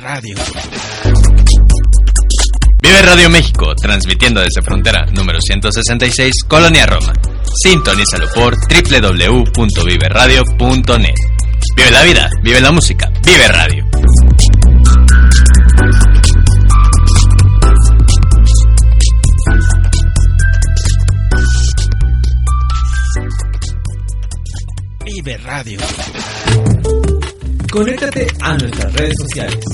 Radio. Vive Radio México, transmitiendo desde frontera número 166, Colonia Roma. Sintonízalo por www.viveradio.net. Vive la vida, vive la música, vive radio. Vive Radio. Conéctate a nuestras redes sociales.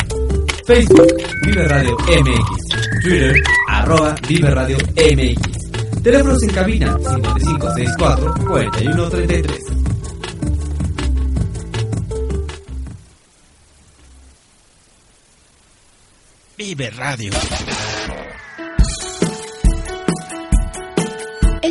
Facebook, Vive Radio MX. Twitter, arroba Vive Radio MX. Teléfonos en cabina 5564-4133. Vive Radio.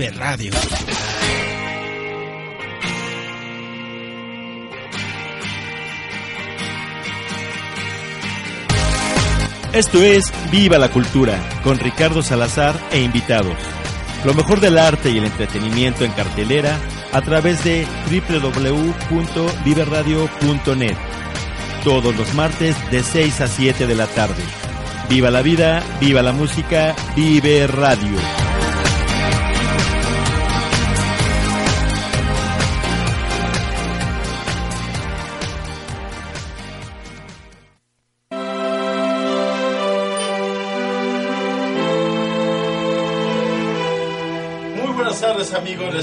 Vive Radio. Esto es Viva la Cultura, con Ricardo Salazar e invitados. Lo mejor del arte y el entretenimiento en cartelera a través de www.viveradio.net. Todos los martes de 6 a 7 de la tarde. Viva la vida, viva la música, vive radio.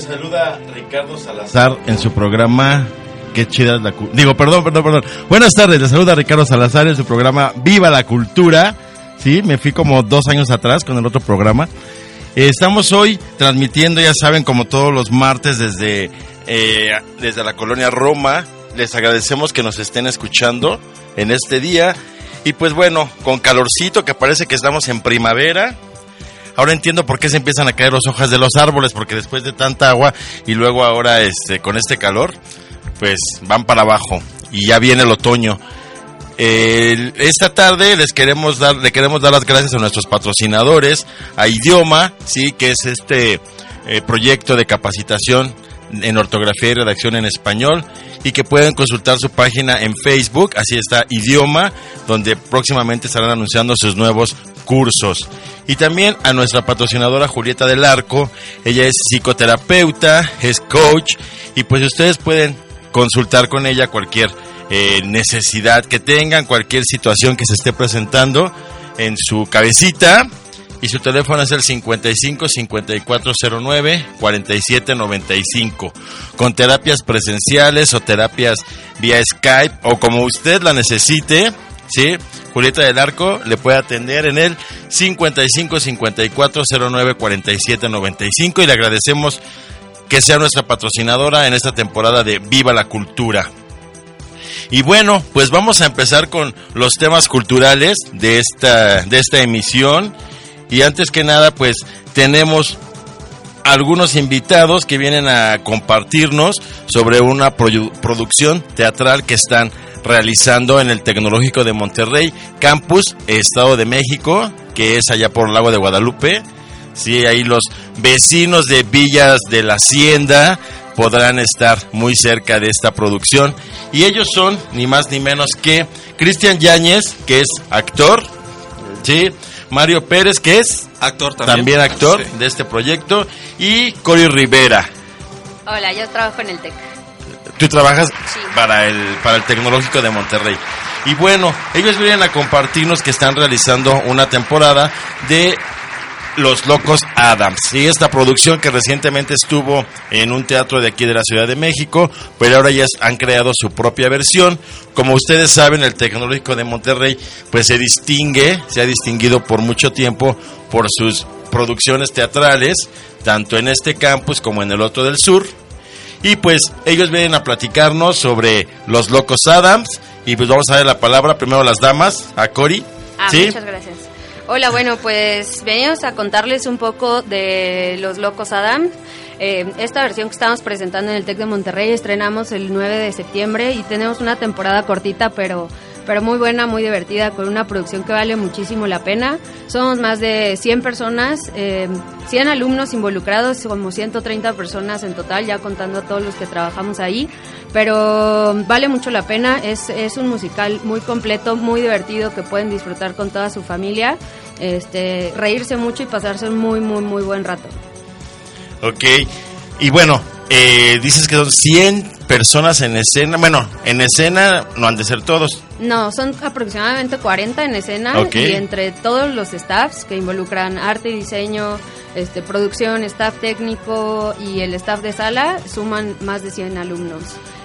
Saluda Ricardo Salazar en su programa Qué chida es la cu- Digo, perdón, perdón, perdón. Buenas tardes, les saluda Ricardo Salazar en su programa Viva la Cultura. Sí, me fui como dos años atrás con el otro programa. Eh, Estamos hoy transmitiendo, ya saben, como todos los martes desde, eh, desde la colonia Roma. Les agradecemos que nos estén escuchando en este día. Y pues bueno, con calorcito que parece que estamos en primavera. Ahora entiendo por qué se empiezan a caer las hojas de los árboles, porque después de tanta agua y luego ahora este con este calor, pues van para abajo y ya viene el otoño. Esta tarde les queremos dar, le queremos dar las gracias a nuestros patrocinadores, a Idioma, sí, que es este eh, proyecto de capacitación en ortografía y redacción en español y que pueden consultar su página en Facebook, así está Idioma, donde próximamente estarán anunciando sus nuevos cursos. Y también a nuestra patrocinadora Julieta del Arco, ella es psicoterapeuta, es coach y pues ustedes pueden consultar con ella cualquier eh, necesidad que tengan, cualquier situación que se esté presentando en su cabecita. Y su teléfono es el 55 5409 4795. Con terapias presenciales o terapias vía Skype o como usted la necesite, ¿sí? Julieta del Arco le puede atender en el 55 5409 4795 y le agradecemos que sea nuestra patrocinadora en esta temporada de Viva la Cultura. Y bueno, pues vamos a empezar con los temas culturales de esta, de esta emisión. Y antes que nada, pues tenemos algunos invitados que vienen a compartirnos sobre una producción teatral que están realizando en el Tecnológico de Monterrey, Campus, Estado de México, que es allá por el lago de Guadalupe. Sí, ahí los vecinos de Villas de la Hacienda podrán estar muy cerca de esta producción. Y ellos son ni más ni menos que Cristian Yáñez, que es actor, ¿sí? Mario Pérez, que es actor también, actor Sí. de este proyecto, y Cory Rivera. Hola, yo trabajo en el TEC. Tú trabajas Sí. para el para el Tecnológico de Monterrey. Y bueno, ellos vienen a compartirnos que están realizando una temporada de los Locos Adams. Y esta producción que recientemente estuvo en un teatro de aquí de la Ciudad de México, pero ahora ya han creado su propia versión. Como ustedes saben, el Tecnológico de Monterrey pues se distingue, se ha distinguido por mucho tiempo por sus producciones teatrales, tanto en este campus como en el otro del sur. Y pues ellos vienen a platicarnos sobre los Locos Adams. Y pues vamos a dar la palabra primero a las damas, a Cori. Ah, ¿Sí? muchas gracias. Hola, bueno, pues venimos a contarles un poco de Los Locos Adam. Eh, esta versión que estamos presentando en el TEC de Monterrey estrenamos el 9 de septiembre y tenemos una temporada cortita, pero pero muy buena, muy divertida, con una producción que vale muchísimo la pena. Somos más de 100 personas, eh, 100 alumnos involucrados, como 130 personas en total, ya contando a todos los que trabajamos ahí, pero vale mucho la pena, es, es un musical muy completo, muy divertido, que pueden disfrutar con toda su familia, este, reírse mucho y pasarse un muy, muy, muy buen rato. Ok, y bueno, eh, dices que son 100 personas en escena. Bueno, en escena no han de ser todos. No, son aproximadamente 40 en escena Ok. y entre todos los staffs que involucran arte y diseño, este, producción, staff técnico y el staff de sala suman más de 100 alumnos.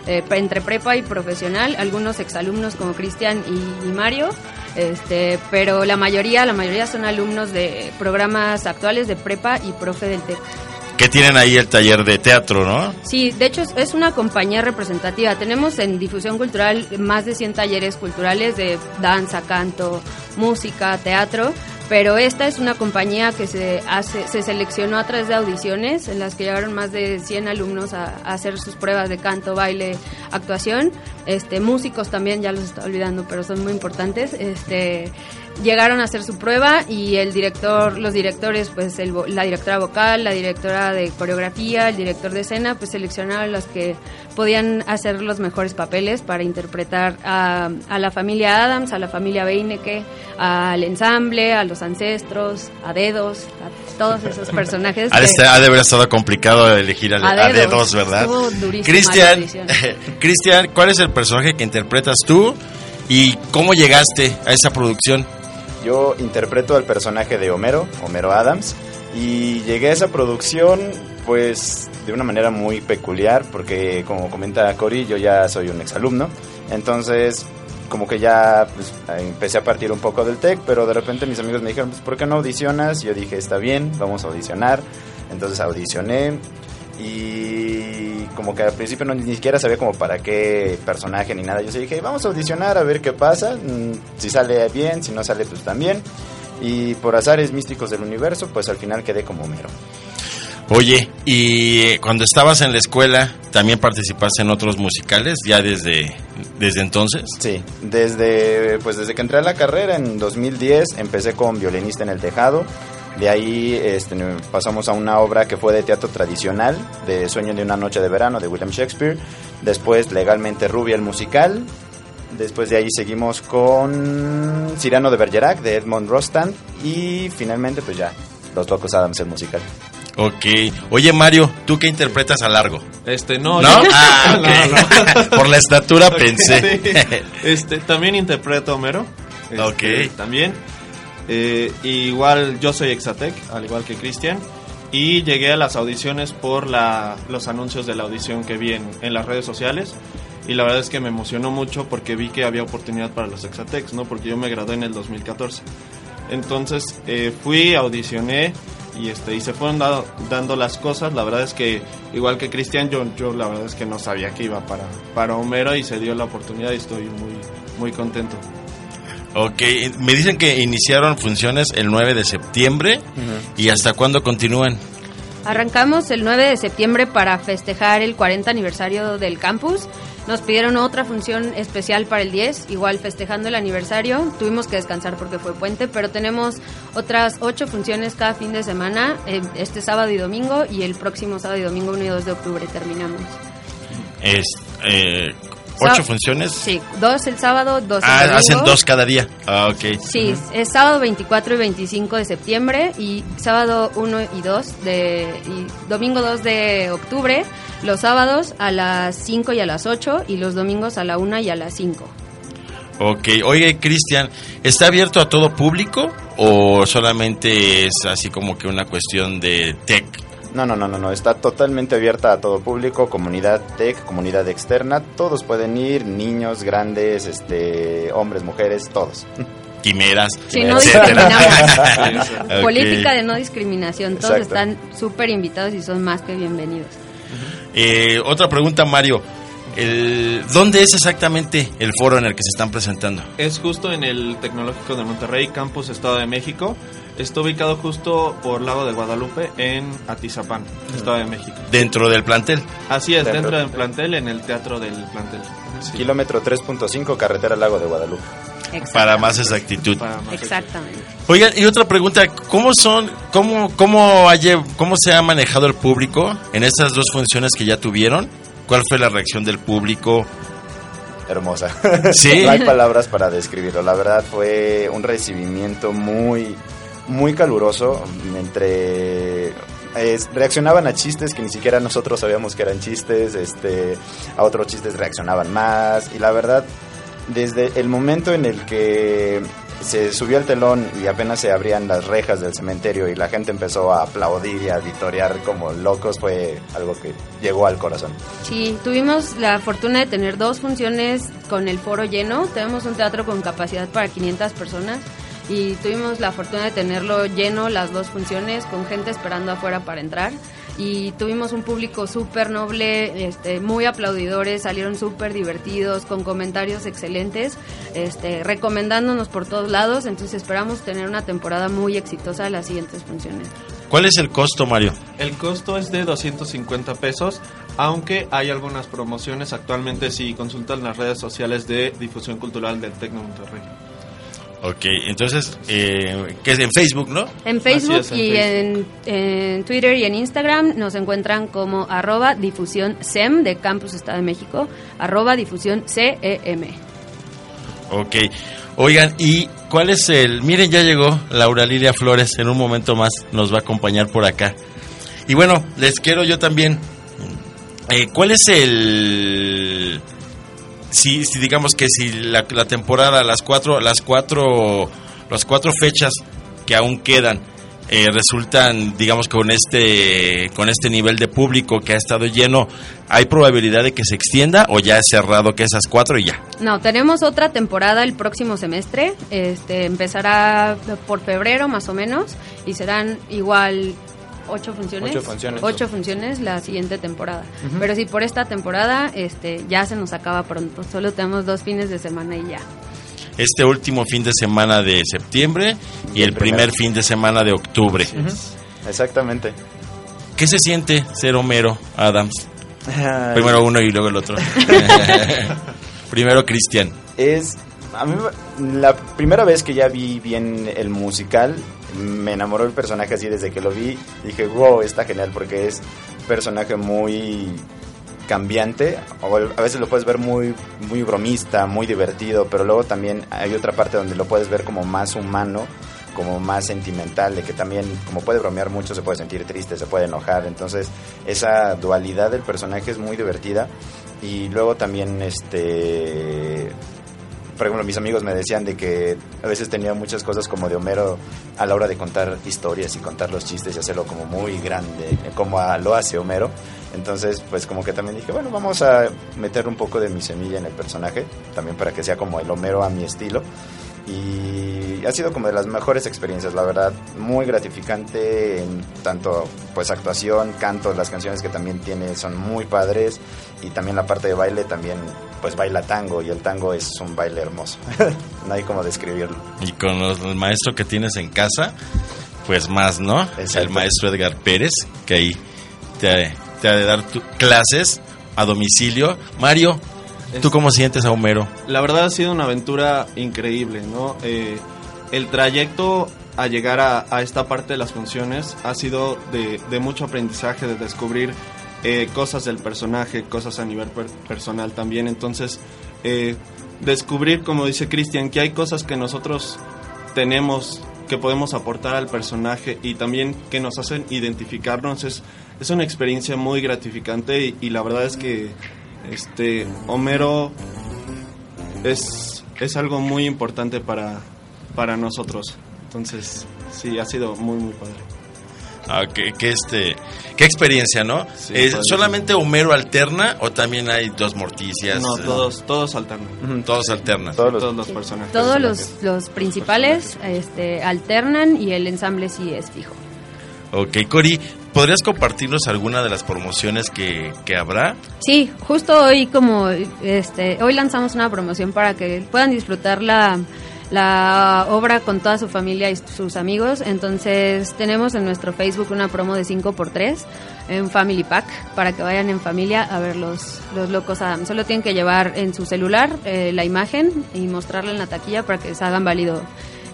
Eh, entre prepa y profesional, algunos exalumnos como Cristian y, y Mario, este, pero la mayoría, la mayoría son alumnos de programas actuales de prepa y profe del TEC. Que tienen ahí el taller de teatro, ¿no? Sí, de hecho es, una compañía representativa. Tenemos en difusión cultural más de 100 talleres culturales de danza, canto, música, teatro, pero esta es una compañía que se hace, se seleccionó a través de audiciones en las que llegaron más de 100 alumnos a, a hacer sus pruebas de canto, baile, actuación. Este, músicos también, ya los está olvidando, pero son muy importantes. Este, llegaron a hacer su prueba y el director, los directores, pues el la directora vocal, la directora de coreografía, el director de escena, pues seleccionaron a los que podían hacer los mejores papeles para interpretar a, a la familia Adams, a la familia Beinecke, al ensamble, a los ancestros, a dedos, a todos esos personajes. Ha de, estar- ha de haber estado complicado elegir a, A a dedos. ¿verdad? Cristian. Cristian, ¿cuál es el personaje que interpretas tú y cómo llegaste a esa producción? Yo interpreto al personaje de Homero, Homero Adams, y llegué a esa producción pues de una manera muy peculiar porque como comenta Cory, yo ya soy un exalumno, entonces como que ya pues, empecé a partir un poco del TEC, pero de repente mis amigos me dijeron, pues ¿por qué no audicionas? Yo dije, está bien, vamos a audicionar, entonces audicioné y como que al principio no, ni siquiera sabía como para qué personaje ni nada. Yo sí dije, vamos a audicionar a ver qué pasa. mm, Si sale bien, si no sale, pues también. Y por azares místicos del universo, pues al final quedé como mero. Oye, y cuando estabas en la escuela, ¿también participaste en otros musicales ya desde, desde entonces? Sí, desde, pues desde que entré a la carrera en 2010 empecé con violinista en el tejado. De ahí este, pasamos a una obra que fue de teatro tradicional, de Sueño de una noche de verano, de William Shakespeare. Después, legalmente Rubia el musical. Después de ahí seguimos con Cyrano de Bergerac, de Edmond Rostand. Y finalmente, pues ya, Los Locos Adams el musical. Ok. Oye, Mario, ¿tú qué interpretas a largo? Este, no. ¿No? yo- Ah, ok. No, no. Por la estatura pensé. Sí. Este, también interpreto a Homero. Este, Ok. También. Eh, igual yo soy Exatec, al igual que Cristian. Y llegué a las audiciones por la, los anuncios de la audición que vi en, en las redes sociales. Y la verdad es que me emocionó mucho porque vi que había oportunidad para los Exatecs, ¿no? Porque yo me gradué en el 2014. Entonces eh, fui, audicioné y este y se fueron dando las cosas. La verdad es que igual que Cristian, yo, yo la verdad es que no sabía que iba para, para Homero y se dio la oportunidad y estoy muy, muy contento. Ok, me dicen que iniciaron funciones el 9 de septiembre y hasta cuándo continúan. Arrancamos el 9 de septiembre para festejar el 40 aniversario del campus. Nos pidieron otra función especial para el 10, igual festejando el aniversario. Tuvimos que descansar porque fue puente, pero tenemos otras ocho funciones cada fin de semana, eh, este sábado y domingo, y el próximo sábado y domingo 1 y 2 de octubre terminamos. Es, eh, ¿Ocho funciones? Sí, dos el sábado, dos el Ah, domingo. hacen dos cada día. Ah, ok. Sí, es sábado 24 y 25 de septiembre y sábado 1 y 2 de y domingo 2 de octubre, los sábados a las 5 y a las 8 y los domingos a la 1 y a las 5. Ok, oye Cristian, ¿está abierto a todo público o solamente es así como que una cuestión de tech? No, no, no, no, no, está totalmente abierta a todo público, comunidad tech, comunidad externa, todos pueden ir, niños, grandes, este, hombres, mujeres, todos. Quimeras, Sí, no discriminamos. Política de no discriminación. Todos Exacto. están súper invitados y son más que bienvenidos. Eh, otra pregunta, Mario. El, ¿Dónde es exactamente el foro en el que se están presentando? Es justo en el Tecnológico de Monterrey, Campus Estado de México. Está ubicado justo por Lago de Guadalupe en Atizapán, Estado de México. Dentro del plantel. Así es, Dentro dentro del plantel, en el teatro del plantel. Sí. Kilómetro 3.5, carretera Lago de Guadalupe. Para más exactitud. Para más Exactamente. Oigan, y otra pregunta, ¿cómo son, cómo, cómo, cómo se ha manejado el público en estas dos funciones que ya tuvieron? ¿Cuál fue la reacción del público? Hermosa. Sí. no hay palabras para describirlo. La verdad fue un recibimiento muy, muy caluroso. Entre es- reaccionaban a chistes que ni siquiera nosotros sabíamos que eran chistes. Este, a otros chistes reaccionaban más. Y la verdad, desde el momento en el que se subió el telón y apenas se abrían las rejas del cementerio y la gente empezó a aplaudir y a vitorear como locos, fue algo que llegó al corazón. Sí, tuvimos la fortuna de tener dos funciones con el foro lleno. Tenemos un teatro con capacidad para 500 personas y tuvimos la fortuna de tenerlo lleno las dos funciones con gente esperando afuera para entrar. Y tuvimos un público súper noble, este, muy aplaudidores, salieron súper divertidos, con comentarios excelentes, este, recomendándonos por todos lados. Entonces esperamos tener una temporada muy exitosa de las siguientes funciones. ¿Cuál es el costo, Mario? El costo es de 250 pesos, aunque hay algunas promociones actualmente si consultan las redes sociales de difusión cultural del Tecno Monterrey. Ok, entonces, eh, que es en Facebook, ¿no? En Facebook es, en y Facebook. En, en Twitter y en Instagram nos encuentran como arroba difusión SEM de Campus Estado de México, arroba difusión CEM. Ok. Oigan, ¿y cuál es el...? Miren, ya llegó Laura Lilia Flores, en un momento más nos va a acompañar por acá. Y bueno, les quiero yo también... eh, ¿Cuál es el...? Si, si digamos que si la, temporada, las cuatro, las cuatro, las cuatro fechas que aún quedan, eh, resultan, digamos, con este, con este nivel de público que ha estado lleno, ¿hay probabilidad de que se extienda o ya es cerrado que esas cuatro y ya? No, tenemos otra temporada el próximo semestre, este empezará por febrero más o menos y serán igual ocho funciones. Ocho funciones. Ocho funciones la siguiente temporada. Pero sí, por esta temporada este ya se nos acaba pronto, solo tenemos dos fines de semana y ya. este último fin de semana de septiembre y el primer fin de semana de octubre. Exactamente. ¿Qué se siente ser Homero Adams? Primero uno y luego el otro. Primero Cristian. Es a mí la primera vez que ya vi bien el musical me enamoró el personaje así desde que lo vi. Dije wow está genial porque es personaje muy cambiante. A veces lo puedes ver muy muy bromista muy divertido pero luego también hay otra parte donde lo puedes ver como más humano como más sentimental, de que también como puede bromear mucho, se puede sentir triste, se puede enojar, entonces esa dualidad del personaje es muy divertida. Y luego también este por ejemplo, mis amigos me decían de que a veces tenía muchas cosas como de Homero a la hora de contar historias y contar los chistes y hacerlo como muy grande, como a- lo hace Homero. Entonces, pues como que también dije, bueno, vamos a meter un poco de mi semilla en el personaje, también para que sea como el Homero a mi estilo. Y ha sido como de las mejores experiencias, la verdad, muy gratificante en tanto pues actuación, canto, las canciones que también tiene son muy padres y también la parte de baile también pues baila tango y el tango es un baile hermoso. no hay como describirlo. Y con el maestro que tienes en casa, pues más, ¿no? Exacto. El maestro Edgar Pérez, que ahí te, te ha de dar tu- clases a domicilio. Mario, ¿tú cómo sientes a Homero? La verdad ha sido una aventura increíble, ¿no? Eh, el trayecto a llegar a, esta parte de las funciones ha sido de, mucho aprendizaje, de descubrir eh, cosas del personaje, cosas a nivel per- personal también. Entonces, eh, descubrir, como dice Cristian, que hay cosas que nosotros tenemos que podemos aportar al personaje y también que nos hacen identificarnos es, es una experiencia muy gratificante y la verdad es que este Homero es es algo muy importante para, para nosotros. Entonces, sí, ha sido muy, muy padre. Ah, que, que este, qué experiencia, ¿no? Sí, Eh. ¿Solamente Homero alterna o también hay dos morticias? No, Eh, todos, todos alternan. Ujú, Todos alternan. Todos los- Todos los personajes. Todos los, los principales este, alternan y el ensamble sí es fijo. Ok, Cori, ¿podrías compartirnos alguna de las promociones que, que habrá? Sí, justo hoy como este hoy lanzamos una promoción para que puedan disfrutar la, la obra con toda su familia y sus amigos. Entonces tenemos en nuestro Facebook una promo de 5x3 en Family Pack para que vayan en familia a ver los, los locos Adam. Solo tienen que llevar en su celular eh, la imagen y mostrarla en la taquilla para que se hagan válido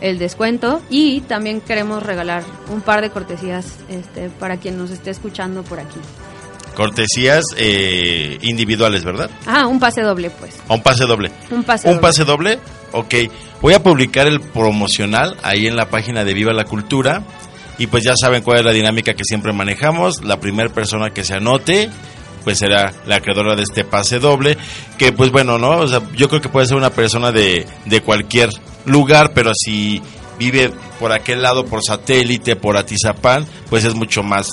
el descuento y también queremos regalar un par de cortesías este, para quien nos esté escuchando por aquí. Cortesías eh, individuales, ¿verdad? Ah, un pase doble pues. ¿A un pase doble? Un pase ¿Un doble. pase doble? Ok. Voy a publicar el promocional ahí en la página de Viva la Cultura. Y pues ya saben cuál es la dinámica que siempre manejamos. La primera persona que se anote, pues será la acreedora de este pase doble. Que pues bueno, ¿no? O sea, yo creo que puede ser una persona de, de cualquier lugar, pero si vive por aquel lado, por satélite, por Atizapán, pues es mucho más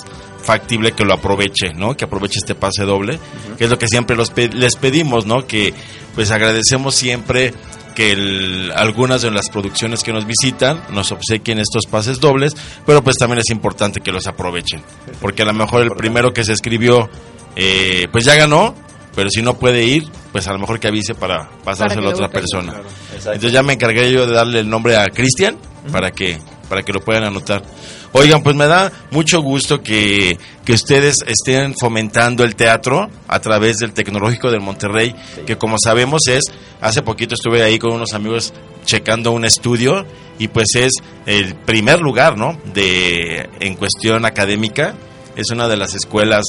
factible que lo aproveche, ¿no? Que aproveche este pase doble, que es lo que siempre los pe- les pedimos, ¿no? Que pues agradecemos siempre que el- algunas de las producciones que nos visitan nos obsequien estos pases dobles, pero pues también es importante que los aprovechen, porque a lo mejor el primero que se escribió eh, pues ya ganó, pero si no puede ir, pues a lo mejor que avise para pasárselo lo a otra persona. Entonces ya me encargué yo de darle el nombre a Cristian para que para que lo puedan anotar. Oigan, pues me da mucho gusto que, que ustedes estén fomentando el teatro a través del Tecnológico del Monterrey, que como sabemos es, hace poquito estuve ahí con unos amigos checando un estudio y pues es el primer lugar, ¿no? De en cuestión académica, es una de las escuelas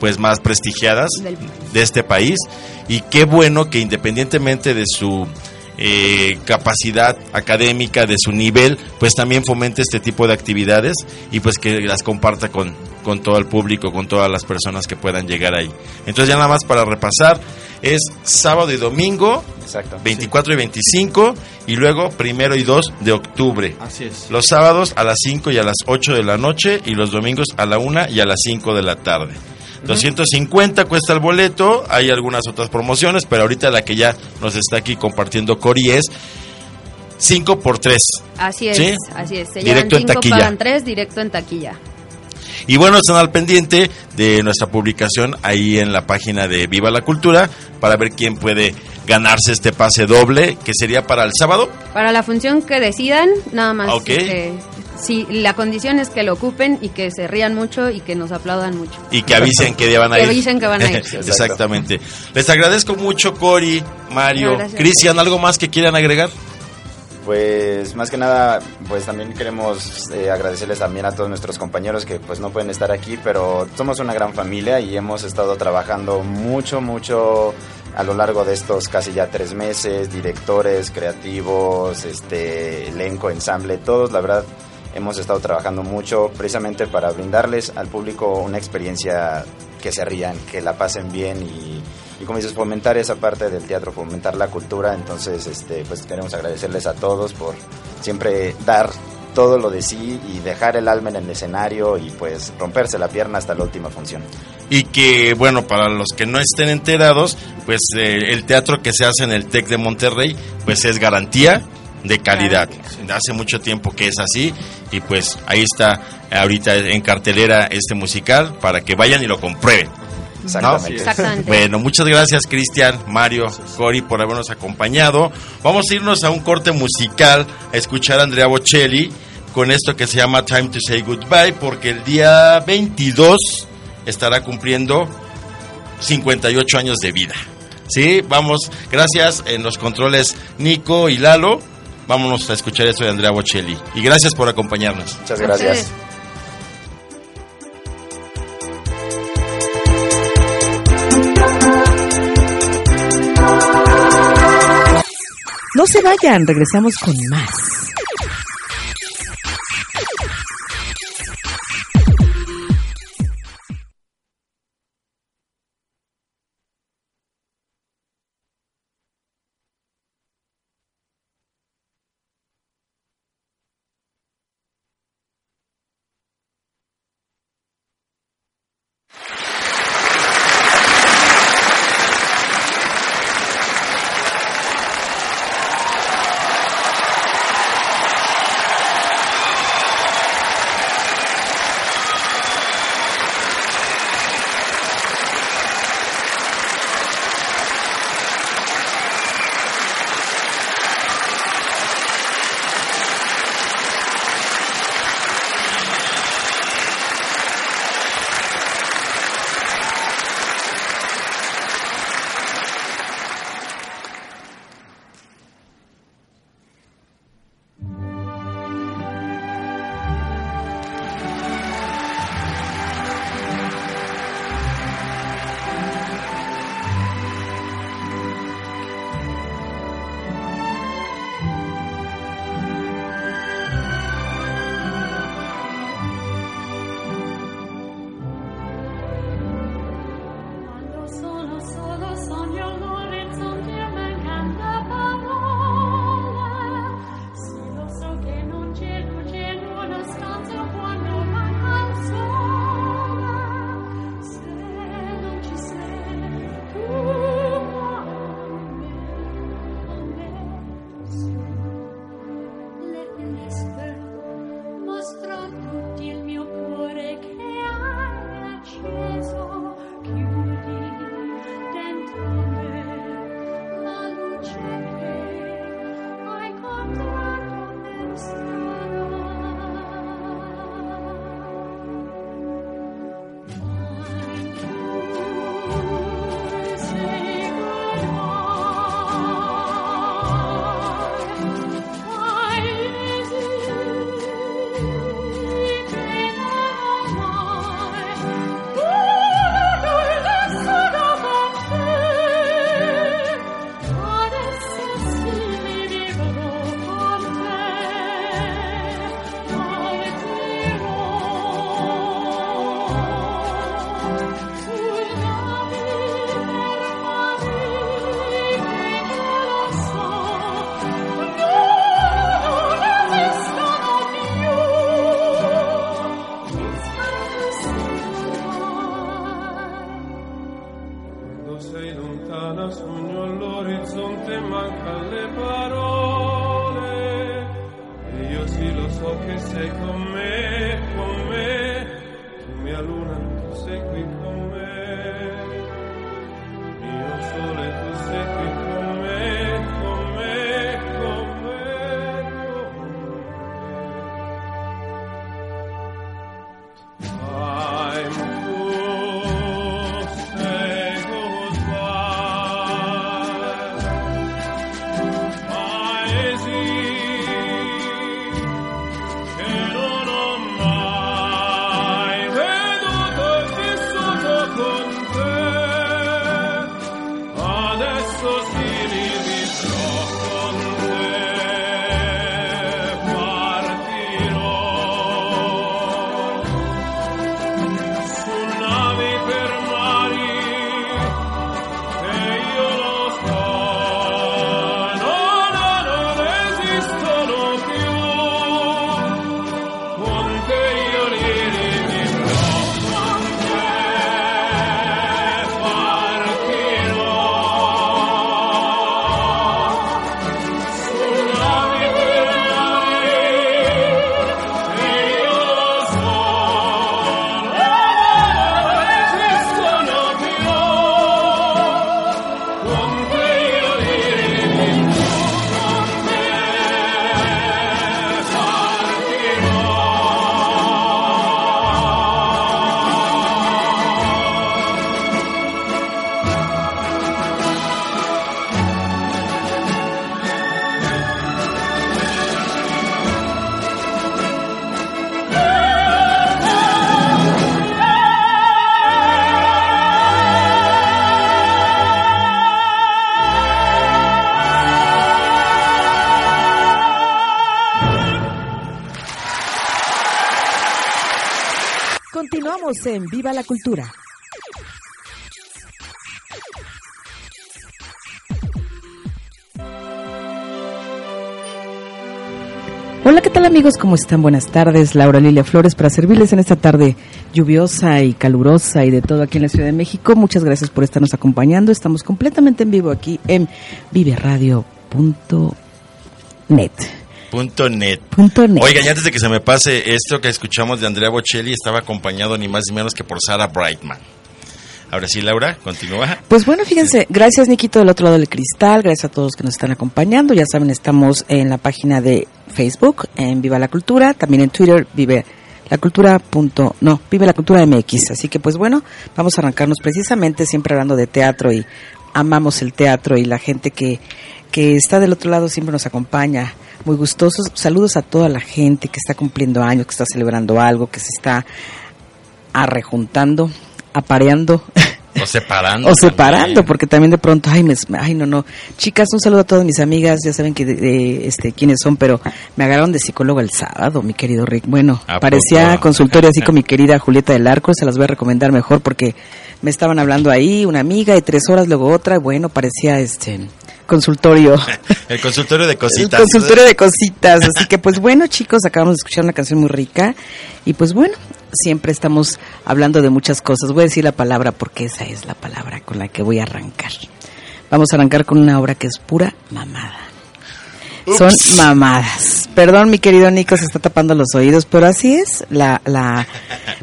pues más prestigiadas de este país y qué bueno que independientemente de su eh, capacidad académica, de su nivel, pues también fomente este tipo de actividades y pues que las comparta con, con todo el público, con todas las personas que puedan llegar ahí. Entonces ya nada más para repasar, es sábado y domingo, Exacto. 24 y 25 y luego primero y 2 de octubre. Así es. Los sábados a las 5 y a las 8 de la noche y los domingos a la 1 y a las 5 de la tarde. 250 cuesta el boleto, hay algunas otras promociones, pero ahorita la que ya nos está aquí compartiendo Cori es 5 por 3. Así es, ¿Sí? así es. Se Directo en cinco, taquilla. pagan tres, directo en taquilla. Y bueno, están al pendiente de nuestra publicación ahí en la página de Viva la Cultura para ver quién puede ganarse este pase doble, que sería para el sábado. Para la función que decidan, nada más. Ok. este, sí, la condición es que lo ocupen y que se rían mucho y que nos aplaudan mucho. Y que avisen que van a Que ir. avisen que van a ir, sí. Exactamente. Les agradezco mucho, Cori, Mario, No. Cristian, ¿algo más que quieran agregar? Pues más que nada, pues también queremos eh, agradecerles también a todos nuestros compañeros que pues no pueden estar aquí, pero somos una gran familia y hemos estado trabajando mucho, mucho a lo largo de estos casi ya tres meses, directores, creativos, este elenco, ensamble, todos, la verdad hemos estado trabajando mucho precisamente para brindarles al público una experiencia que se rían, que la pasen bien y, y como dices, fomentar esa parte del teatro, fomentar la cultura. Entonces, este, pues queremos agradecerles a todos por siempre dar todo lo de sí y dejar el alma en el escenario y pues romperse la pierna hasta la última función. Y que, bueno, para los que no estén enterados, pues eh, el teatro que se hace en el TEC de Monterrey, pues es garantía de calidad. Hace mucho tiempo que es así y pues ahí está ahorita en cartelera este musical para que vayan y lo comprueben. Exactamente. Bueno, muchas gracias Cristian, Mario, Cori por habernos acompañado. Vamos a irnos a un corte musical a escuchar a Andrea Bocelli con esto que se llama Time to Say Goodbye porque el día 22 estará cumpliendo 58 años de vida. Sí, vamos, gracias en los controles Nico y Lalo. Vámonos a escuchar esto de Andrea Bocelli. Y gracias por acompañarnos. Muchas gracias. No se vayan, regresamos con más. sogno all'orizzonte mancano le parole. E io sì lo so che sei con me, con me, tu mia luna, tu sei qui con me, mio sole en Viva la Cultura. Hola, ¿qué tal amigos? ¿Cómo están? Buenas tardes. Laura Lilia Flores para servirles en esta tarde lluviosa y calurosa y de todo aquí en la Ciudad de México. Muchas gracias por estarnos acompañando. Estamos completamente en vivo aquí en viveradio.net. Punto net. Punto net. Oiga, y antes de que se me pase esto que escuchamos de Andrea Bocelli, estaba acompañado ni más ni menos que por Sara Brightman. Ahora sí, Laura, continúa. Pues bueno, fíjense, gracias Nikito del otro lado del cristal, gracias a todos que nos están acompañando. Ya saben, estamos en la página de Facebook, en Viva la Cultura, también en Twitter, Vive la Cultura. Punto, no, Vive la Cultura MX. Así que pues bueno, vamos a arrancarnos precisamente siempre hablando de teatro y amamos el teatro y la gente que, que está del otro lado siempre nos acompaña. Muy gustosos. Saludos a toda la gente que está cumpliendo años, que está celebrando algo, que se está arrejuntando, apareando. O separando. O separando, porque también de pronto, ay, me, ay, no, no. Chicas, un saludo a todas mis amigas, ya saben que de- de, este, quiénes son, pero me agarraron de psicólogo el sábado, mi querido Rick. Bueno, ¿A parecía poco? consultorio así con mi querida Julieta del Arco, se las voy a recomendar mejor porque me estaban hablando ahí, una amiga, y tres horas, luego otra, bueno, parecía este consultorio. El consultorio de cositas. El consultorio de cositas. Así que, pues bueno, chicos, acabamos de escuchar una canción muy rica. Y pues bueno, siempre estamos hablando de muchas cosas. Voy a decir la palabra porque esa es la palabra con la que voy a arrancar. Vamos a arrancar con una obra que es pura mamada. Son mamadas. Perdón, mi querido Nico, se está tapando los oídos, pero así es. La, la,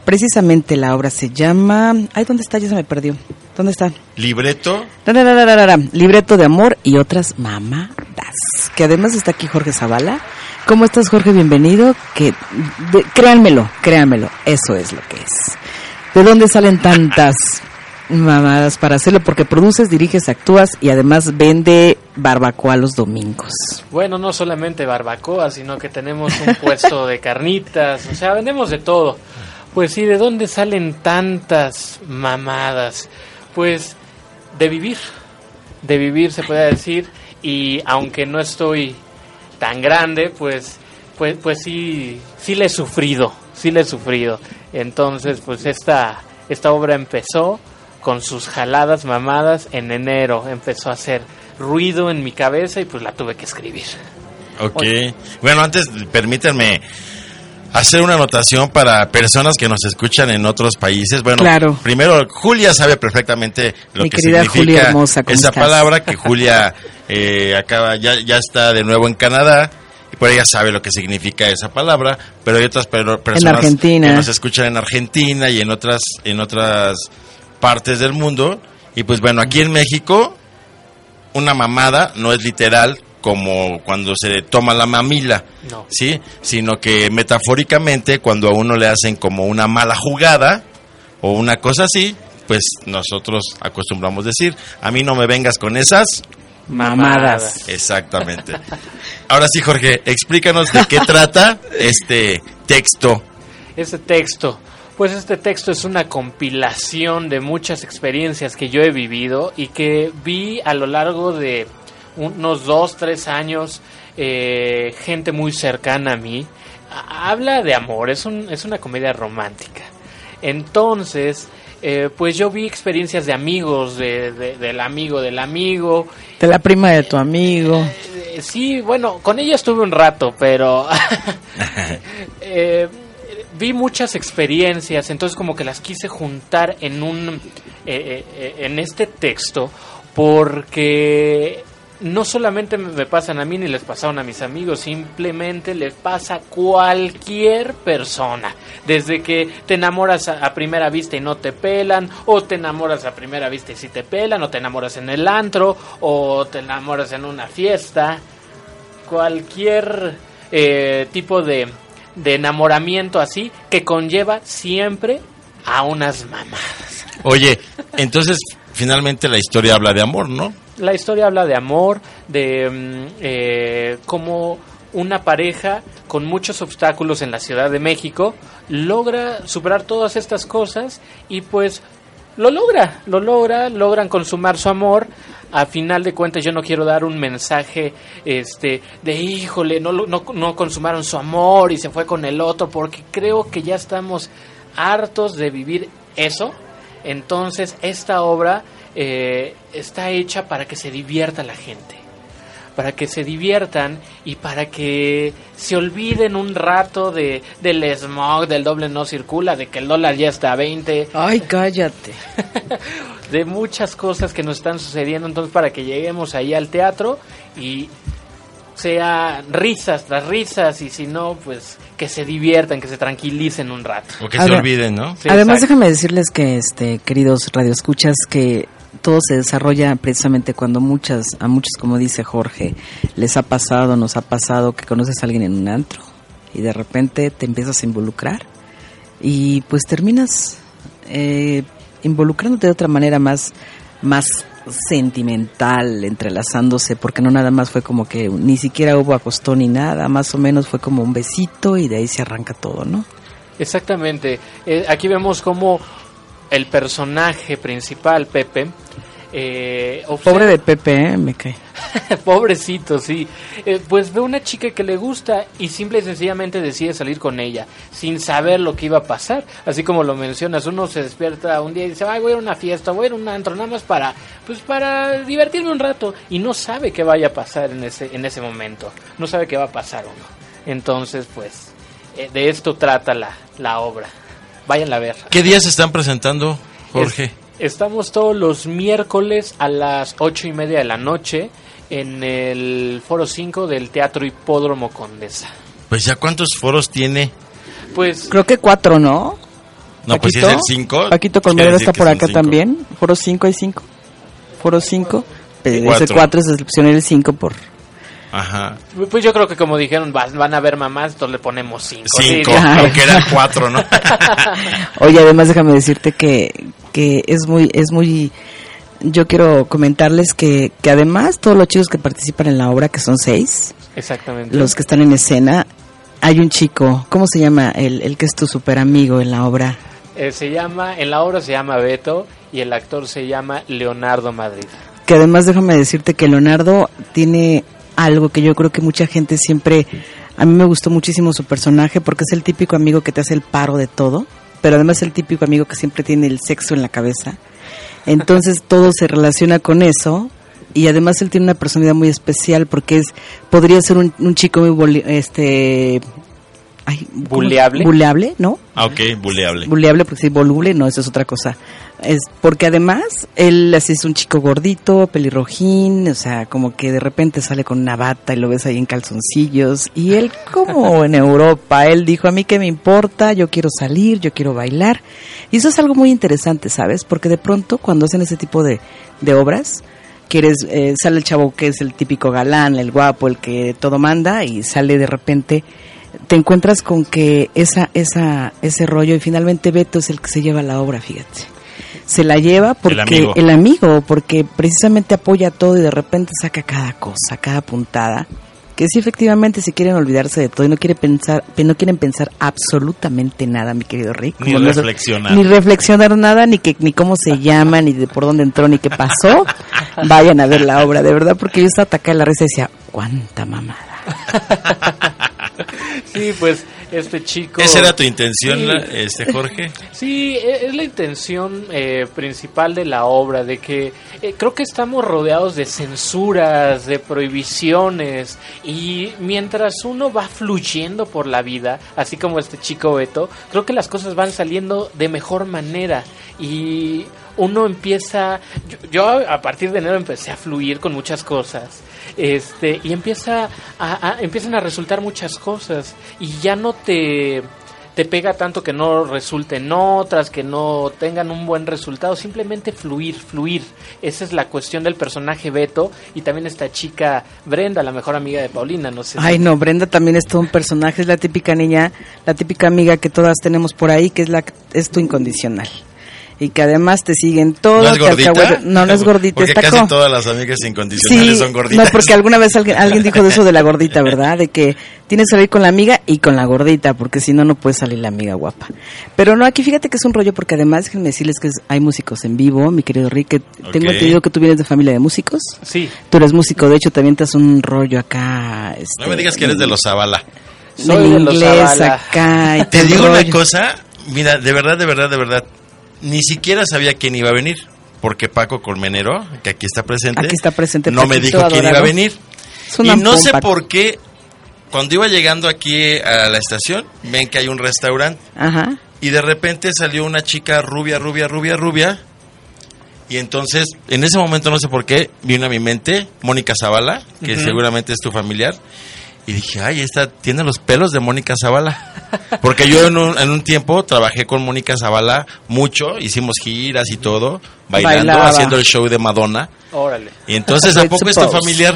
precisamente la obra se llama. Ay, ¿dónde está? Ya se me perdió. ¿Dónde está? Libreto. Libreto de amor y otras mamadas. Que además está aquí Jorge Zavala. ¿Cómo estás, Jorge? Bienvenido. Que de- créanmelo, créanmelo, eso es lo que es. ¿De dónde salen tantas mamadas para hacerlo? Porque produces, diriges, actúas y además vende barbacoa los domingos. Bueno, no solamente barbacoa, sino que tenemos un puesto de carnitas, o sea, vendemos de todo. Pues sí, ¿de dónde salen tantas mamadas? Pues de vivir, de vivir se puede decir, y aunque no estoy tan grande, pues, pues, pues sí, sí le he sufrido, sí le he sufrido. Entonces, pues esta, esta obra empezó con sus jaladas mamadas en enero, empezó a hacer ruido en mi cabeza y pues la tuve que escribir. Ok. Bueno, antes permítanme hacer una anotación para personas que nos escuchan en otros países. Bueno, Claro. primero, Julia sabe perfectamente lo Mi que significa Julia hermosa, ¿cómo esa estás? palabra que Julia eh, acaba ya ya está de nuevo en Canadá. pero ella sabe lo que significa esa palabra, pero hay otras pero- personas Argentina. que nos escuchan en Argentina y en otras en otras partes del mundo y pues bueno, aquí en México una mamada no es literal como cuando se toma la mamila, No. ¿sí? Sino que metafóricamente cuando a uno le hacen como una mala jugada o una cosa así, pues nosotros acostumbramos decir, a mí no me vengas con esas Mamadas. Exactamente. Ahora sí, Jorge, explícanos de qué trata este texto. Este texto, pues este texto es una compilación de muchas experiencias que yo he vivido y que vi a lo largo de unos dos, tres años, eh, gente muy cercana a mí. Ha- Habla de amor, es, un, es una comedia romántica. Entonces, eh, pues yo vi experiencias de amigos, de- de- del amigo del amigo, De la prima de tu amigo. eh, sí, bueno, con ella estuve un rato, pero eh, vi muchas experiencias, entonces como que las quise juntar en un eh, eh, en este texto porque no solamente me pasan a mí ni les pasaron a mis amigos, simplemente les pasa a cualquier persona. Desde que te enamoras a, primera vista y no te pelan, o te enamoras a primera vista y sí te pelan, o te enamoras en el antro, o te enamoras en una fiesta. Cualquier eh, tipo de, de enamoramiento así que conlleva siempre a unas mamadas. Oye, entonces finalmente la historia habla de amor, ¿no? La historia habla de amor, de mm, eh, cómo una pareja con muchos obstáculos en la Ciudad de México logra superar todas estas cosas y pues lo logra, lo logra, logran consumar su amor. A final de cuentas yo no quiero dar un mensaje este de híjole, no, no, no consumaron su amor y se fue con el otro porque creo que ya estamos hartos de vivir eso. Entonces esta obra eh, está hecha para que se divierta la gente para que se diviertan y para que se olviden un rato de del smog, del doble no circula, de que el dólar ya está a 20, Ay, cállate. de muchas cosas que nos están sucediendo, entonces para que lleguemos ahí al teatro y sea risas tras risas y si no, pues que se diviertan, que se tranquilicen un rato. O que A se ver, olviden, ¿no? Sí, Además, exacto. déjame decirles que, este, queridos radioescuchas, que todo se desarrolla precisamente cuando muchas, a muchos, como dice Jorge, les ha pasado, nos ha pasado que conoces a alguien en un antro y de repente te empiezas a involucrar y pues terminas eh, involucrándote de otra manera más, más sentimental, entrelazándose, porque no nada más fue como que ni siquiera hubo acostón ni nada, más o menos fue como un besito y de ahí se arranca todo, ¿no? Exactamente. Eh, aquí vemos como el personaje principal, Pepe, eh, Pobre de Pepe, ¿eh? me cae. Pobrecito, sí. Eh, pues ve una chica que le gusta y simple y sencillamente decide salir con ella, sin saber lo que iba a pasar. Así como lo mencionas, uno se despierta un día y dice, Ay, voy a ir a una fiesta, voy a ir a un antro, nada más para, pues para divertirme un rato. Y no sabe qué vaya a pasar en ese, en ese momento. No sabe qué va a pasar uno. Entonces, pues, eh, de esto trata la, la obra. Vayan a ver. ¿Qué días se están presentando, Jorge? Es- estamos todos los miércoles a las ocho y media de la noche en el Foro 5 del Teatro Hipódromo Condesa. Pues ya cuántos foros tiene. Pues Creo que cuatro, ¿no? No, pues si es el 5. Paquito Colmero está por acá también. Foro 5 hay 5. Foro 5. Ese Cuatro. 4 es excepción el 5 por... Ajá. pues yo creo que como dijeron van, van a haber mamás, entonces le ponemos 5. 5, aunque eran 4, ¿no? Oye, además déjame decirte que, que es muy, es muy, yo quiero comentarles que, que además todos los chicos que participan en la obra, que son seis, Exactamente. los que están en escena, hay un chico, ¿cómo se llama? El, el que es tu super amigo en la obra. Eh, se llama, en la obra se llama Beto y el actor se llama Leonardo Madrid. Que además déjame decirte que Leonardo tiene algo que yo creo que mucha gente siempre, a mí me gustó muchísimo su personaje porque es el típico amigo que te hace el paro de todo, pero además es el típico amigo que siempre tiene el sexo en la cabeza. Entonces todo se relaciona con eso y además él tiene una personalidad muy especial porque es podría ser un, un chico muy este ay. Buleable. Buleable, ¿no? Ah, ok, buleable. Buleable, porque sí, voluble, no, eso es otra cosa. Es porque además, él así es un chico gordito, pelirrojín, o sea, como que de repente sale con una bata y lo ves ahí en calzoncillos. Y él, como en Europa, él dijo, a mí qué me importa, yo quiero salir, yo quiero bailar. Y eso es algo muy interesante, ¿sabes? Porque de pronto, cuando hacen ese tipo de, de obras, quieres, eh, sale el chavo que es el típico galán, el guapo, el que todo manda, y sale de repente te encuentras con que esa, esa, ese rollo y finalmente Beto es el que se lleva la obra, fíjate. Se la lleva porque amigo. el amigo, porque precisamente apoya todo y de repente saca cada cosa, cada puntada. Que sí, efectivamente, si quieren olvidarse de todo y no quiere pensar, no quieren pensar absolutamente nada, mi querido Rick. Ni no- reflexionar. Ni reflexionar nada, ni que ni cómo se llama, ni de por dónde entró, ni qué pasó. Vayan a ver la obra, de verdad, porque yo estaba atacada en la risa y decía, cuánta mamada. Sí, pues este chico... ¿Esa era tu intención, Sí. la- este Jorge? Sí, e- es la intención eh, principal de la obra, de que eh, creo que estamos rodeados de censuras, de prohibiciones, y mientras uno va fluyendo por la vida, así como este chico Beto, creo que las cosas van saliendo de mejor manera y uno empieza, yo, yo a partir de enero empecé a fluir con muchas cosas. Este, y empieza a, a- empiezan a resultar muchas cosas y ya no te te pega tanto que no resulten otras, que no tengan un buen resultado, simplemente fluir, fluir. Esa es la cuestión del personaje Beto y también esta chica Brenda, la mejor amiga de Paulina, no sé. Ay, no, Brenda también es todo un personaje, es la típica niña, la típica amiga que todas tenemos por ahí, que es la es tu incondicional. Y que además te siguen todo. ¿No es gordita? alcahuete- No, no es gordita, Porque está casi todas las amigas incondicionales Sí, son gorditas. no, porque alguna vez alguien, alguien dijo de eso de la gordita, ¿verdad? De que tienes que salir con la amiga y con la gordita, porque si no, no puede salir la amiga guapa. Pero no, aquí fíjate que es un rollo, porque además, déjenme decirles que hay músicos en vivo, mi querido Rick, que tengo entendido que tú vienes de familia de músicos. Sí. Tú eres músico, de hecho, también te haces un rollo acá. Este, No me digas que eres de los Zavala. Del inglés acá. y Te digo una cosa, mira, de verdad, de verdad, de verdad, ni siquiera sabía quién iba a venir, porque Paco Colmenero, que aquí está presente, Aquí está presente, no me dijo quién iba a venir. Y no sé por qué, cuando iba llegando aquí a la estación, ven que hay un restaurante, Ajá. y de repente salió una chica rubia, rubia, rubia, rubia, y entonces, en ese momento, no sé por qué, vino a mi mente Mónica Zavala, que seguramente es tu familiar, y dije, ay, esta tiene los pelos de Mónica Zavala. Porque yo en un, en un tiempo trabajé con Mónica Zavala mucho, hicimos giras y todo, bailando, Bailaba. haciendo el show de Madonna. Órale. Y entonces, ¿a poco es tu familiar?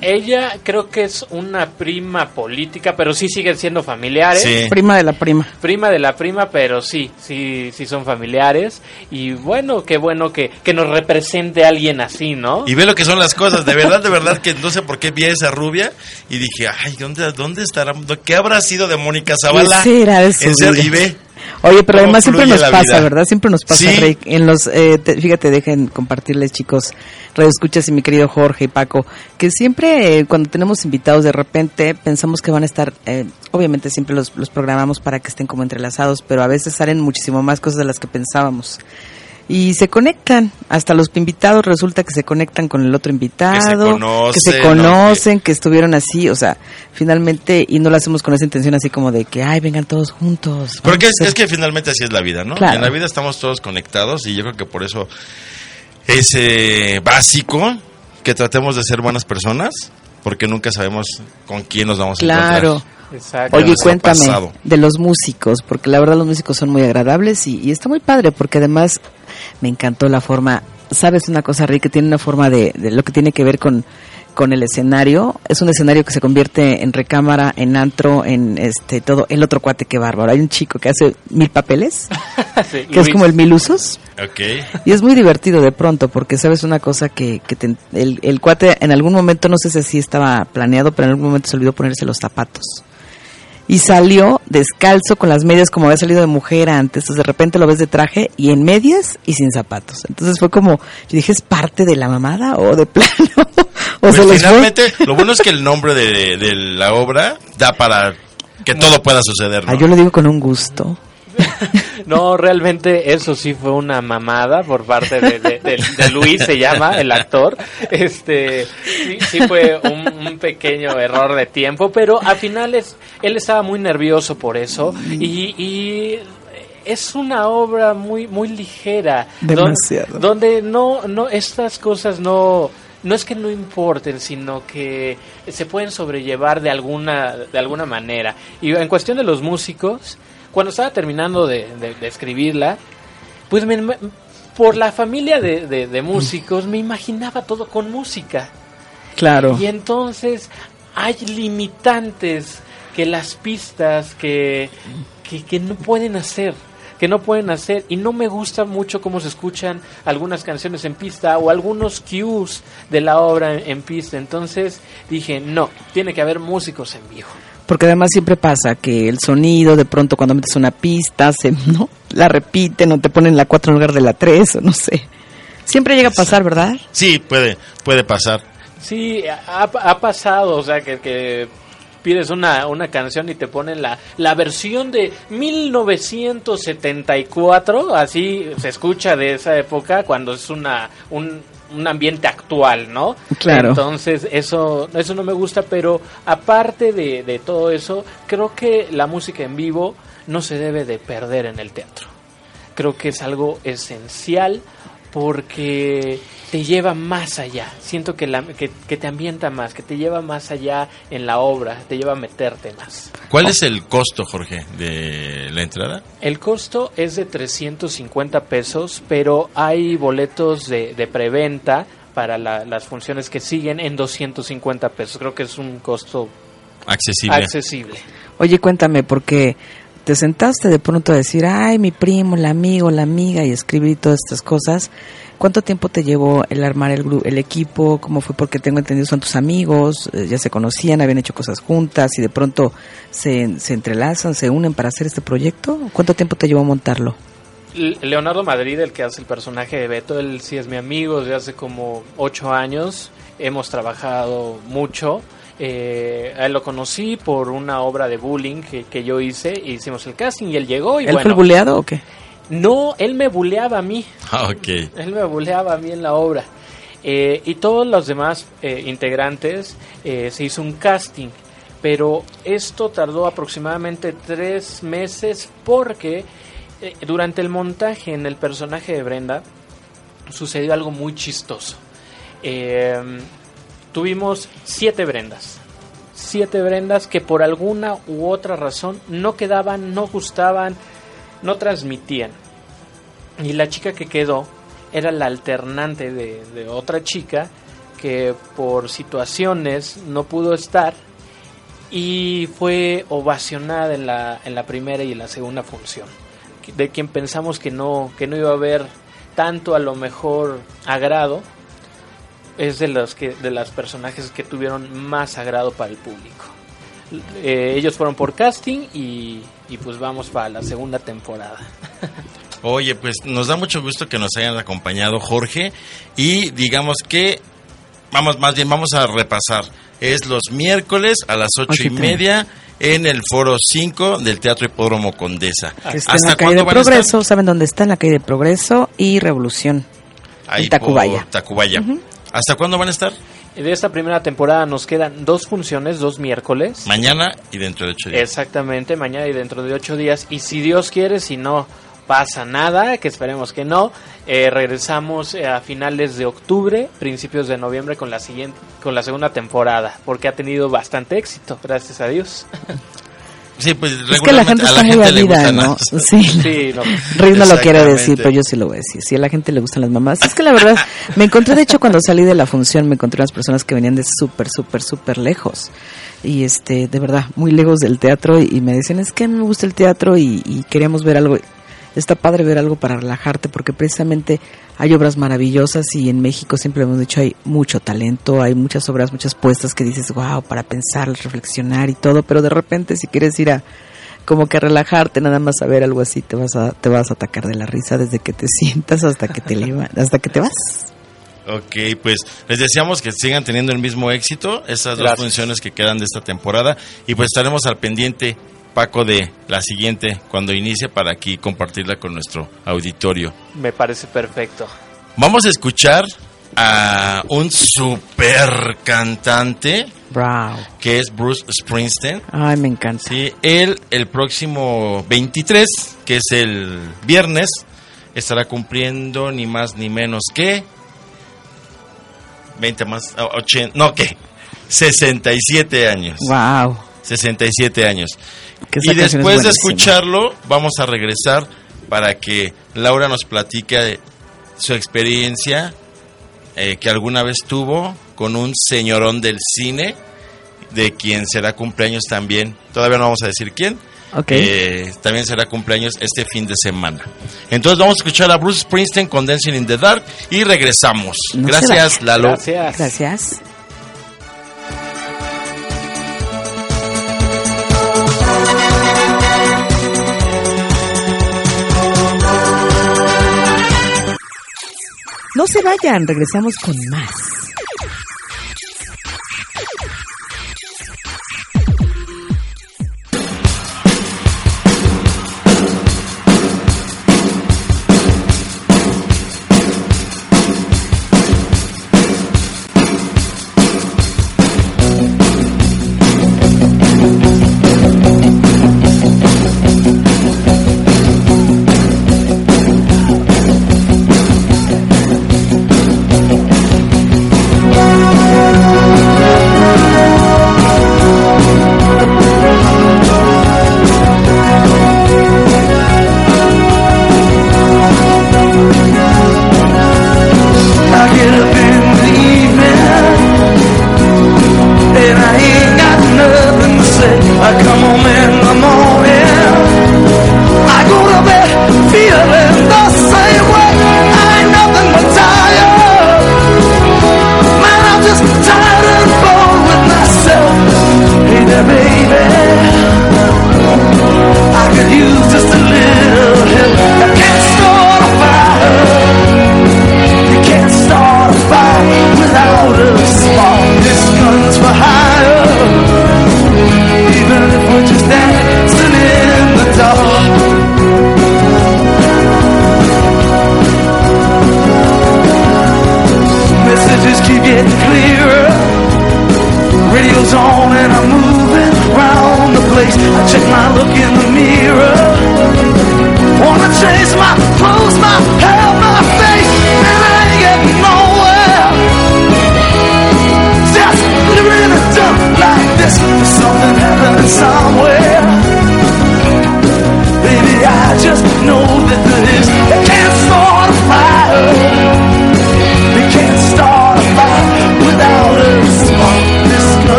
Ella creo que es una prima política, pero sí siguen siendo familiares. Sí. Prima de la prima. Prima de la prima, pero sí, sí, sí son familiares. Y bueno, qué bueno que, que nos represente alguien así, ¿no? Y ve lo que son las cosas, de verdad, de verdad, que no sé por qué vi a esa rubia y dije, ay, ¿dónde, dónde estará? ¿Qué habrá sido de Mónica Zavala? ¿Qué será de su En ser- y ve, Oye, pero ¿Cómo además siempre nos pasa, vida? ¿verdad? Siempre nos pasa, Sí. Rick. En los, eh, te- fíjate, dejen compartirles, chicos, Radio Escuchas y mi querido Jorge y Paco, que siempre eh, cuando tenemos invitados de repente pensamos que van a estar, eh, obviamente siempre los, los programamos para que estén como entrelazados, pero a veces salen muchísimo más cosas de las que pensábamos. Y se conectan, hasta los invitados resulta que se conectan con el otro invitado, conocen, que se ¿no? conocen, que estuvieron así, o sea, finalmente, y no lo hacemos con esa intención así como de que, ay, vengan todos juntos. Porque es, a que finalmente así es la vida, ¿no? Claro. En la vida estamos todos conectados y yo creo que por eso es eh, básico que tratemos de ser buenas personas, porque nunca sabemos con quién nos vamos a Claro. encontrar. Exacto. Oye, cuéntame de los músicos, porque la verdad los músicos son muy agradables y, y está muy padre, porque además me encantó la forma, sabes una cosa, Rick, que tiene una forma de, de lo que tiene que ver con, con el escenario, es un escenario que se convierte en recámara, en antro, en este todo, el otro cuate que bárbaro, hay un chico que hace mil papeles, Sí, que es como el mil usos, Ok. y es muy divertido de pronto, porque sabes una cosa que, que te- el, el cuate en algún momento, no sé si así estaba planeado, pero en algún momento se olvidó ponerse los zapatos. Y salió descalzo con las medias como había salido de mujer antes. Entonces de repente lo ves de traje y en medias y sin zapatos. Entonces fue como, yo dije, ¿es parte de la mamada o de plano? o Pues se finalmente, lo bueno es que el nombre de, de la obra da para que todo pueda suceder, ¿no? Ah, yo lo digo con un gusto. No, realmente eso sí fue una mamada por parte de, de- de- de Luis, se llama el actor. Este, sí, sí fue un, un pequeño error de tiempo, pero a finales él estaba muy nervioso por eso y, y es una obra muy muy ligera, don- Demasiado. donde no no estas cosas no no es que no importen, sino que se pueden sobrellevar de alguna de alguna manera. Y en cuestión de los músicos, cuando estaba terminando de, de- de escribirla, pues me- me- por la familia de, músicos me imaginaba todo con música. Claro. Y entonces hay limitantes que las pistas que, que, que no pueden hacer que no pueden hacer y no me gusta mucho cómo se escuchan algunas canciones en pista o algunos cues de la obra en, en pista entonces dije no tiene que haber músicos en vivo Porque además siempre pasa que el sonido, de pronto cuando metes una pista, se, ¿no? La repiten o te ponen la 4 en lugar de la 3 o no sé. Siempre llega a pasar, ¿verdad? Sí, puede, puede pasar. Sí, ha, ha pasado, o sea, que, que pides una, una canción y te ponen la, la versión de 1974, así se escucha de esa época cuando es una un, un ambiente actual, ¿no? Claro. Entonces, eso, eso no me gusta, pero aparte de, de todo eso, creo que la música en vivo no se debe de perder en el teatro. Creo que es algo esencial porque te lleva más allá. Siento que, la, que, que te ambienta más, que te lleva más allá en la obra, te lleva a meterte más. ¿Cuál es el costo, Jorge, de la entrada? El costo es de 350 pesos, pero hay boletos de, de preventa para la- las funciones que siguen en 250 pesos. Creo que es un costo Accesible. accesible. Oye, cuéntame, porque te sentaste de pronto a decir, ay, mi primo, el amigo, la amiga, y escribir todas estas cosas. ¿Cuánto tiempo te llevó el armar el, gru- el equipo? ¿Cómo fue? Porque tengo entendido, son tus amigos, eh, ya se conocían, habían hecho cosas juntas y de pronto se, se entrelazan, se unen para hacer este proyecto. ¿Cuánto tiempo te llevó montarlo? Le- Leonardo Madrid, el que hace el personaje de Beto, él sí es mi amigo desde hace como ocho años. Hemos trabajado mucho. Eh, a él lo conocí por una obra de bullying que, que yo hice. Hicimos el casting y él llegó. Y ¿Él fue el buleado o qué? No, él me buleaba a mí. Ah, ok. Él me buleaba a mí en la obra. Eh, y todos los demás eh, integrantes eh, se hizo un casting. Pero esto tardó aproximadamente tres meses porque eh, durante el montaje en el personaje de Brenda sucedió algo muy chistoso. Eh, tuvimos siete Brendas. Siete Brendas que por alguna u otra razón no quedaban, no gustaban, no transmitían. Y la chica que quedó era la alternante de, otra chica que por situaciones no pudo estar y fue ovacionada en la, en la primera y en la segunda función. De quien pensamos que no, que no iba a haber tanto a lo mejor agrado, es de los que de las personajes que tuvieron más agrado para el público. Eh, ellos fueron por casting y, y pues vamos para la segunda temporada. Oye, pues nos da mucho gusto que nos hayan acompañado, Jorge. Y digamos que, vamos, más bien vamos a repasar. Es los miércoles a las ocho y media en el foro 5 del Teatro Hipódromo Condesa. Que está en la calle de? Progreso, ¿saben dónde está? En la calle de Progreso y Revolución. Ahí Tacubaya. Tacubaya. ¿Hasta cuándo van a estar? De esta primera temporada nos quedan dos funciones, dos miércoles. Mañana y dentro de ocho días. Exactamente, mañana y dentro de ocho días. Y si Dios quiere, si no pasa nada, que esperemos que no, eh, regresamos eh, a finales de octubre, principios de noviembre con la siguiente, con la segunda temporada, porque ha tenido bastante éxito, gracias a Dios. Sí, pues Es que la gente está la muy gente ¿no? las- Sí. Sí, no. Riz no lo quiere decir, pero yo sí lo voy a decir. Si a la gente le gustan las mamás. Es que la verdad, me encontré, de hecho, cuando salí de la función, me encontré unas personas que venían de súper, súper, súper lejos. Y este, de verdad, muy lejos del teatro. Y, y me decían, es que me gusta el teatro y, y queríamos ver algo. Está padre ver algo para relajarte porque precisamente hay obras maravillosas y en México siempre hemos dicho hay mucho talento, hay muchas obras, muchas puestas que dices, wow, para pensar, reflexionar y todo, pero de repente si quieres ir a como que a relajarte, nada más a ver algo así, te vas a, te vas a atacar de la risa desde que te sientas hasta que te leva- hasta que te vas. Ok, pues les deseamos que sigan teniendo el mismo éxito, esas dos funciones que quedan de esta temporada, y pues estaremos al pendiente Paco de la siguiente cuando inicie para aquí compartirla con nuestro auditorio. Me parece perfecto. Vamos a escuchar a un super cantante Bravo. que es Bruce Springsteen. Ay, me encanta. Sí, él el próximo 23, que es el viernes, estará cumpliendo ni más ni menos que 20 más, ah, 80, no, ¿qué? 67 años. Wow. 67 años. Y después de escucharlo, vamos a regresar para que Laura nos platique su experiencia eh, que alguna vez tuvo con un señorón del cine, de quien será cumpleaños también, todavía no vamos a decir quién, Ok. eh, también será cumpleaños este fin de semana. Entonces vamos a escuchar a Bruce Springsteen con Dancing in the Dark y regresamos. No Gracias. Lalo. Gracias. Gracias. No se vayan, regresamos con más.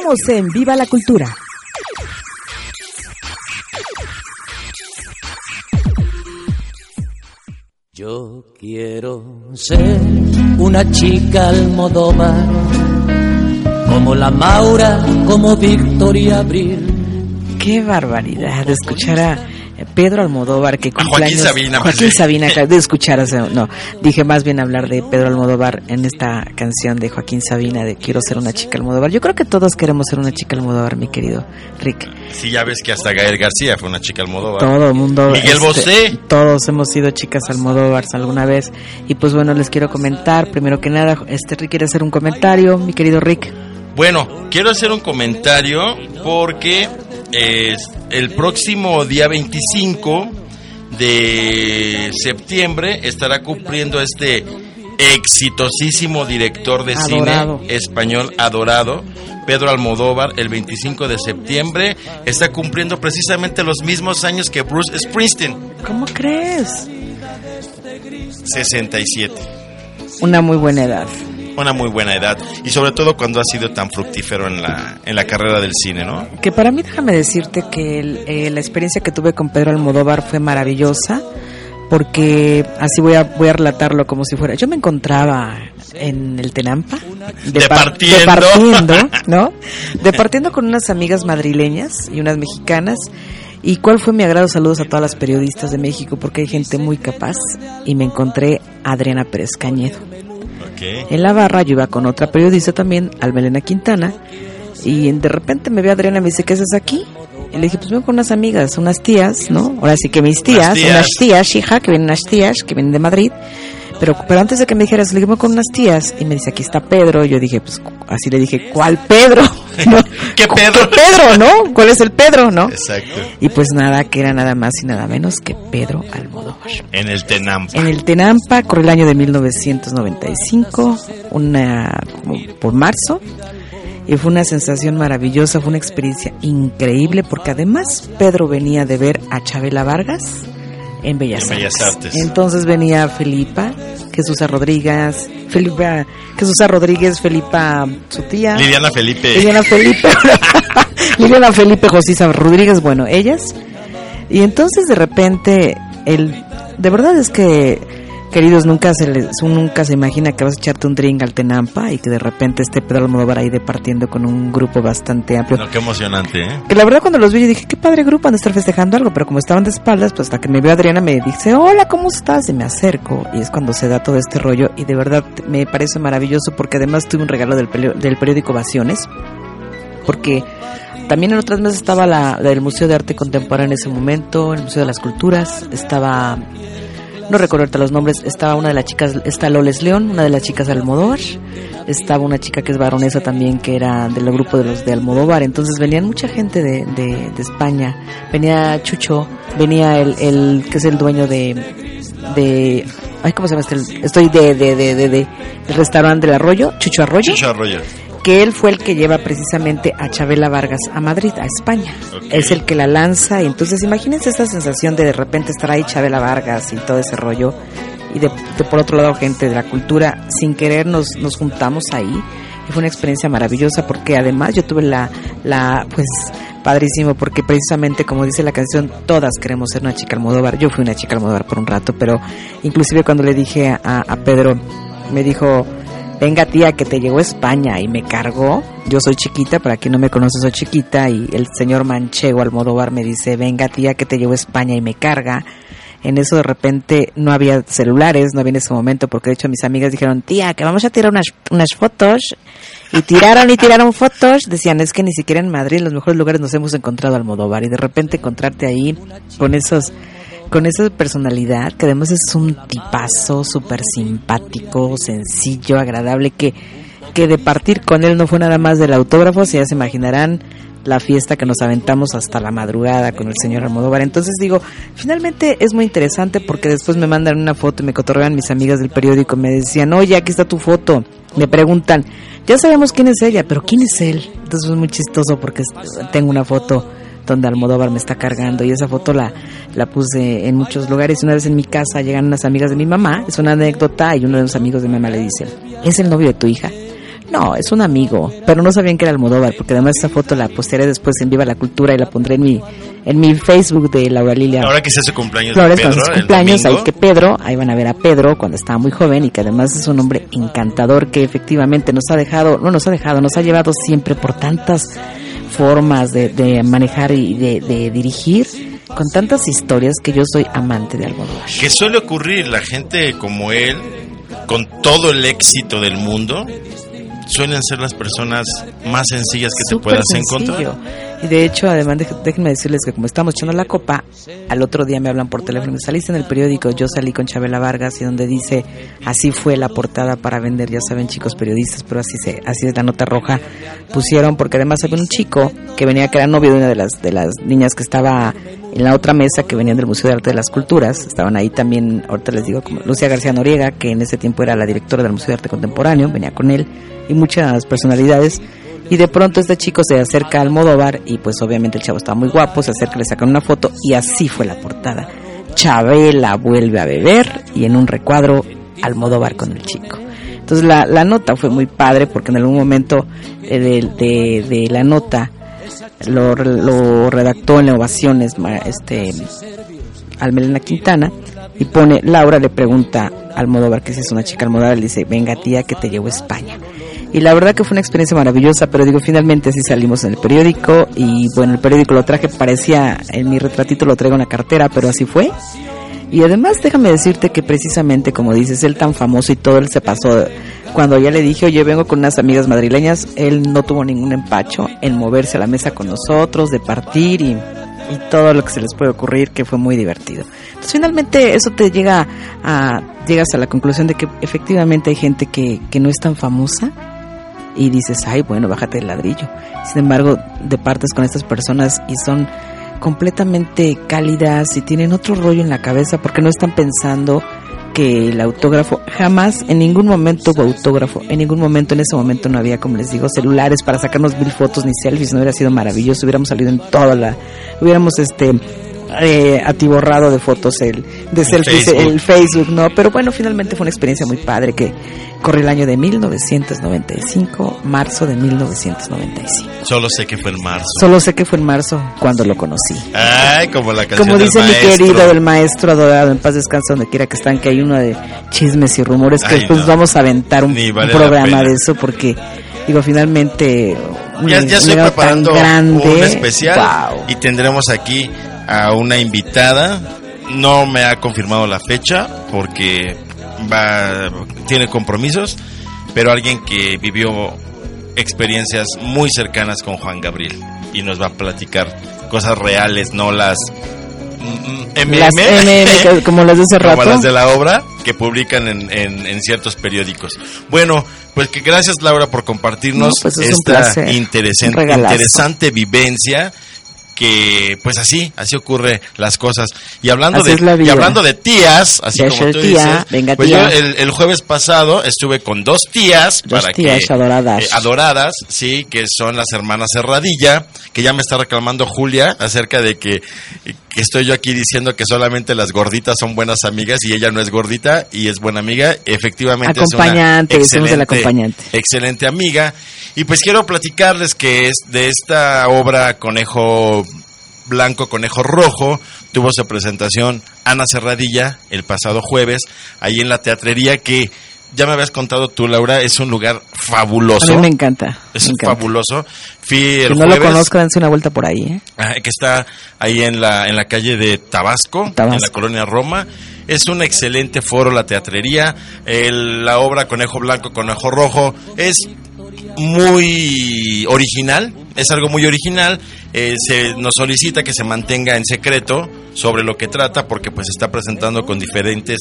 Continuamos en Viva la Cultura. Yo quiero ser una chica almodóvar, como la Maura, como Victoria Abril. Qué barbaridad de escuchar a Pedro Almodóvar que Joaquín cumpleaños Sabina, más Joaquín. Sabina acá- de escuchar o sea, no dije más bien hablar de Pedro Almodóvar en esta canción de Joaquín Sabina de quiero ser una chica Almodóvar yo creo que todos queremos ser una chica Almodóvar mi querido Rick Sí, ya ves que hasta Gael García fue una chica Almodóvar. todo el mundo Miguel este, Bosé. todos hemos sido chicas Almodóvar alguna vez y pues bueno les quiero comentar primero que nada este Rick quiere hacer un comentario mi querido Rick Bueno, quiero hacer un comentario porque eh, el próximo día 25 de septiembre estará cumpliendo este exitosísimo director de Adorado. cine español adorado, Pedro Almodóvar, el 25 de septiembre está cumpliendo precisamente los mismos años que Bruce Springsteen, ¿cómo crees? 67. una muy buena edad Una muy buena edad y sobre todo cuando ha sido tan fructífero en la, en la carrera del cine, ¿no? Que para mí, déjame decirte que el- eh, la experiencia que tuve con Pedro Almodóvar fue maravillosa, porque así voy a, voy a relatarlo como si fuera. Yo me encontraba en el Tenampa, depar- Departiendo. departiendo, ¿no? Departiendo con unas amigas madrileñas y unas mexicanas. ¿Y cuál fue mi agrado? Saludos a todas las periodistas de México, porque hay gente muy capaz. Y me encontré a Adriana Pérez Cañedo. En la barra yo iba con otra periodista también, Almelena Quintana, y de repente me ve Adriana y me dice, ¿qué haces aquí? Y le dije, pues vengo con unas amigas, unas tías, ¿no? Ahora sí que mis tías, Unas tías. unas tías, hija, que vienen unas tías, que vienen de Madrid. Pero, pero antes de que me dijeras, le dije, "Voy con unas tías, y me dice, aquí está Pedro. Yo dije, pues así le dije, ¿cuál Pedro? ¿No? ¿Qué Pedro? ¿Qué Pedro, no? ¿Cuál es el Pedro, no? Exacto. Y pues nada, que era nada más y nada menos que Pedro Almodóvar. En el Tenampa. En el Tenampa, corre el año de 1995, una, por marzo, y fue una sensación maravillosa, fue una experiencia increíble, porque además Pedro venía de ver a Chabela Vargas en Bellas, En Bellas Artes. Entonces venía Felipa, Jesús Rodríguez, Felipa, Jesús Rodríguez, Felipa, su tía. Liliana Felipe. Liliana Felipe. Liliana Felipe, Josisa Rodríguez, bueno, ellas. Y entonces de repente, el, de verdad es que, queridos, nunca se les, nunca se imagina que vas a echarte un drink al Tenampa y que de repente esté Pedro Almodóvar ahí departiendo con un grupo bastante amplio. No, qué emocionante, ¿eh? Que la verdad cuando los vi yo dije, qué padre grupo, han de estar festejando algo, pero como estaban de espaldas, pues hasta que me vio Adriana me dice, hola, ¿cómo estás? Y me acerco, y es cuando se da todo este rollo, y de verdad me parece maravilloso porque además tuve un regalo del, del periódico Ovaciones, porque también en otras mesas estaba la, la del Museo de Arte Contemporáneo en ese momento, el Museo de las Culturas, estaba, no recuerdo ahorita los nombres, estaba una de las chicas, está Loles León, una de las chicas de Almodóvar, estaba una chica que es baronesa también, que era del grupo de los de Almodóvar, entonces venían mucha gente de, de, de España, venía Chucho, venía el, el que es el dueño de, de ay, ¿cómo se llama este? Estoy de, de, de, de, de- del restaurante del Arroyo, Chucho Arroyo. Chucho Arroyo. Que él fue el que lleva precisamente a Chabela Vargas a Madrid, a España. Es el que la lanza y entonces imagínense esta sensación de de repente estar ahí Chabela Vargas y todo ese rollo y de, de por otro lado gente de la cultura sin querer nos, nos juntamos ahí y fue una experiencia maravillosa porque además yo tuve la, la pues padrísimo porque precisamente como dice la canción todas queremos ser una chica Almodóvar yo fui una chica Almodóvar por un rato pero inclusive cuando le dije a, a Pedro me dijo venga tía que te llegó a España y me cargó. Yo soy chiquita para quien no me conoce soy chiquita y el señor Manchego Almodóvar me dice venga tía que te llegó a España y me carga. En eso de repente no había celulares, no había en ese momento, porque de hecho mis amigas dijeron, tía, que vamos a tirar unas, unas fotos, y tiraron y tiraron fotos, decían, es que ni siquiera en Madrid, en los mejores lugares nos hemos encontrado Almodóvar, y de repente encontrarte ahí con esos, con esa personalidad, que además es un tipazo súper simpático, sencillo, agradable, que, que de partir con él no fue nada más del autógrafo, si ya se imaginarán, la fiesta que nos aventamos hasta la madrugada con el señor Almodóvar. Entonces digo, finalmente es muy interesante porque después me mandan una foto y me cotorrean mis amigas del periódico, me decían, oye, aquí está tu foto. Me preguntan, ya sabemos quién es ella, pero ¿quién es él? Entonces es muy chistoso porque tengo una foto donde Almodóvar me está cargando y esa foto la, la puse en muchos lugares. Una vez en mi casa llegan unas amigas de mi mamá, es una anécdota y uno de los amigos de mi mamá le dice, ¿es el novio de tu hija? No, es un amigo, pero no sabían que era Almodóvar, porque además esa foto la postearé después en Viva la Cultura y la pondré en mi en mi Facebook de Laura Lilia. Ahora que sea su cumpleaños de cumpleaños, ahí que Pedro, ahí van a ver a Pedro cuando estaba muy joven y que además es un hombre encantador que efectivamente nos ha dejado, no nos ha dejado, nos ha llevado siempre por tantas formas de, de manejar y de, de dirigir, con tantas historias que yo soy amante de Almodóvar. Que suele ocurrir, la gente como él, con todo el éxito del mundo, suelen ser las personas más sencillas que te puedas sencillo. encontrar. Y de hecho, además, déjenme decirles que como estamos echando la copa, al otro día me hablan por teléfono. Saliste en el periódico, yo salí con Chabela Vargas y donde dice, así fue la portada para vender, ya saben chicos periodistas, pero así se, así es la nota roja. Pusieron, porque además había un chico que venía, que era novio de una de las, de las niñas que estaba en la otra mesa, que venían del Museo de Arte de las Culturas. Estaban ahí también, ahorita les digo, como Lucia García Noriega, que en ese tiempo era la directora del Museo de Arte Contemporáneo, venía con él, y muchas personalidades. Y de pronto este chico se acerca a Almodóvar y pues obviamente el chavo estaba muy guapo, se acerca, le sacan una foto y así fue la portada. Chabela vuelve a beber y en un recuadro Almodóvar con el chico. Entonces la, la nota fue muy padre porque en algún momento eh, de, de- la nota lo, lo redactó en ovaciones este Almelena Quintana y pone Laura le pregunta a Almodóvar que si es una chica Almodóvar le dice venga tía que te llevo a España y la verdad que fue una experiencia maravillosa pero digo finalmente sí salimos en el periódico y bueno el periódico lo traje parecía en mi retratito lo traigo en la cartera pero así fue y además déjame decirte que precisamente como dices él tan famoso y todo él se pasó cuando ya le dije oye vengo con unas amigas madrileñas él no tuvo ningún empacho en moverse a la mesa con nosotros de partir y todo lo que se les puede ocurrir que fue muy divertido. Entonces finalmente eso te llega a llegas a la conclusión de que efectivamente hay gente que, que no es tan famosa y dices, ay, bueno, bájate del ladrillo. Sin embargo, departes con estas personas y son completamente cálidas y tienen otro rollo en la cabeza porque no están pensando que el autógrafo jamás en ningún momento hubo autógrafo en ningún momento en ese momento no había como les digo celulares para sacarnos mil fotos ni selfies no hubiera sido maravilloso hubiéramos salido en toda la hubiéramos este eh, atiborrado de fotos el de selfies Facebook. el Facebook no pero bueno finalmente fue una experiencia muy padre que corre el año de 1995 marzo de 1995 Solo sé que fue en marzo. solo sé que fue en marzo cuando lo conocí Ay, como la canción como del dice mi maestro. querido el maestro adorado en paz descanse donde quiera que están que hay uno de chismes y rumores que Ay, después no. vamos a aventar un, programa de eso porque digo finalmente Ya, estoy preparando grande, un especial wow. y tendremos aquí a una invitada. No me ha confirmado la fecha porque va tiene compromisos, pero alguien que vivió experiencias muy cercanas con Juan Gabriel y nos va a platicar cosas reales, no las mm, MM, Las MM, como las de hace como rato. las de la obra que publican en, en- en ciertos periódicos. Bueno, pues que gracias Laura por compartirnos No, pues es esta interesante vivencia que pues así, así ocurre las cosas. Y hablando Así de y hablando de tías, así Ya como tú tía, dices, venga, pues tía. yo el, el jueves pasado estuve con dos tías Dos para tías que adoradas. eh, adoradas, sí, que son las hermanas Serradilla, que ya me está reclamando Julia acerca de que estoy yo aquí diciendo que solamente las gorditas son buenas amigas y ella no es gordita y es buena amiga. Efectivamente Acompañante, es una el acompañante. excelente amiga. Y pues quiero platicarles que es de esta obra Conejo Blanco, Conejo Rojo, tuvo su presentación Ana Serradilla el pasado jueves, ahí en la teatrería que ya me habías contado tú, Laura, es un lugar fabuloso. a mí me encanta, Es me encanta. fabuloso. Fui el que no lo conozco dense una vuelta por ahí ¿eh? que está ahí en la, en la calle de Tabasco, Tabasco. en la colonia Roma. Es un excelente foro la teatrería. El- la obra Conejo Blanco, Conejo Rojo es muy original, es algo muy original. Eh, se nos solicita que se mantenga en secreto sobre lo que trata porque pues está presentando con diferentes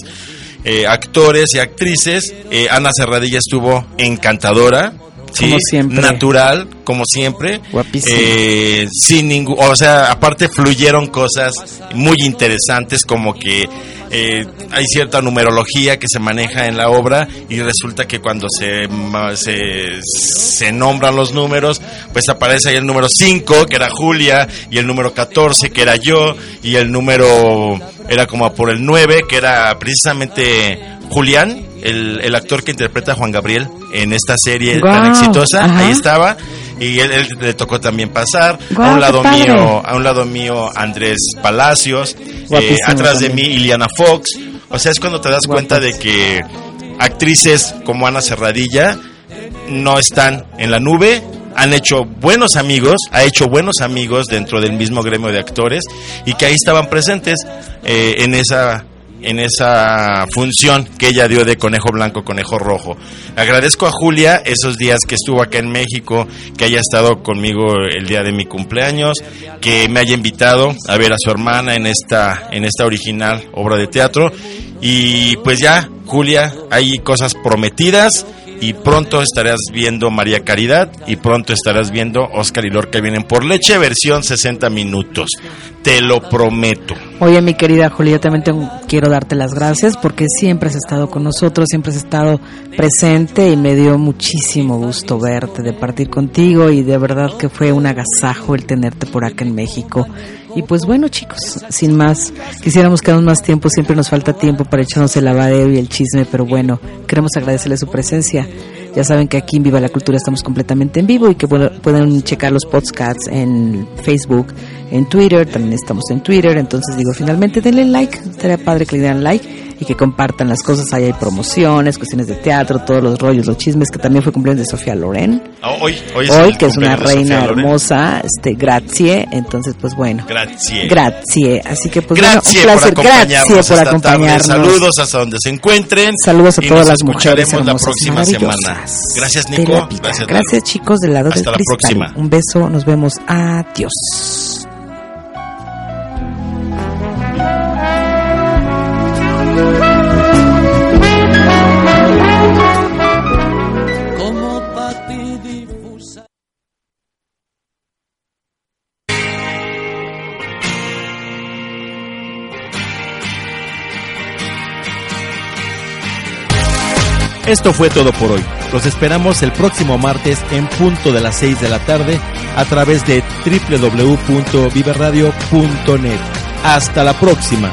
eh, actores y actrices. Eh, Ana Serradilla estuvo encantadora. Sí, Como siempre. natural, como siempre. Eh, sin ningún, o sea, aparte fluyeron cosas muy interesantes como que eh, hay cierta numerología que se maneja en la obra y resulta que cuando se, se, se nombran los números, pues aparece ahí el número 5, que era Julia, y el número 14, que era yo, y el número era como por el 9, que era precisamente Julián, el, el actor que interpreta a Juan Gabriel en esta serie tan exitosa, ajá. ahí estaba. Y él, él le tocó también pasar. A un lado mío, a un lado mío Andrés Palacios, eh, atrás de mí Iliana Fox. O sea, es cuando te das cuenta de que actrices como Ana Serradilla no están en la nube, han hecho buenos amigos, ha hecho buenos amigos dentro del mismo gremio de actores y que ahí estaban presentes eh, en esa en esa función que ella dio de conejo blanco, conejo rojo. Agradezco a Julia esos días que estuvo acá en México, que haya estado conmigo el día de mi cumpleaños, que me haya invitado a ver a su hermana en esta en esta original obra de teatro y pues ya, Julia, hay cosas prometidas y pronto estarás viendo María Caridad y pronto estarás viendo Oscar y Lorca vienen por leche versión 60 minutos. Te lo prometo. Oye, mi querida Julia, yo también quiero darte las gracias porque siempre has estado con nosotros, siempre has estado presente y me dio muchísimo gusto verte, de partir contigo y de verdad que fue un agasajo el tenerte por acá en México. Y pues bueno, chicos, sin más, quisiéramos quedarnos más tiempo, siempre nos falta tiempo para echarnos el lavadero y el chisme, pero bueno, queremos agradecerle su presencia. Ya saben que aquí en Viva la Cultura estamos completamente en vivo y que pueden checar los podcasts en Facebook, en Twitter, también estamos en Twitter, entonces digo, finalmente denle like, estaría padre que le dieran like y que compartan las cosas, ahí hay promociones, cuestiones de teatro, todos los rollos, los chismes, que también fue cumpleaños de Sofía Loren, Ah, Hoy, hoy, es hoy que es una de reina hermosa, este, grazie, entonces pues bueno. Grazie. Grazie, así que pues bueno, un por placer, por tarde. acompañarnos. Saludos hasta donde se encuentren. Saludos a todas nos las mujeres escucharemos la próxima semana. Gracias, de Nico. Gracias, Gracias, chicos del lado Hasta del la cristal. próxima. Un beso, nos vemos. Adiós. Esto fue todo por hoy. Los esperamos el próximo martes en punto de las 6 de la tarde a través de www.viverradio.net. Hasta la próxima.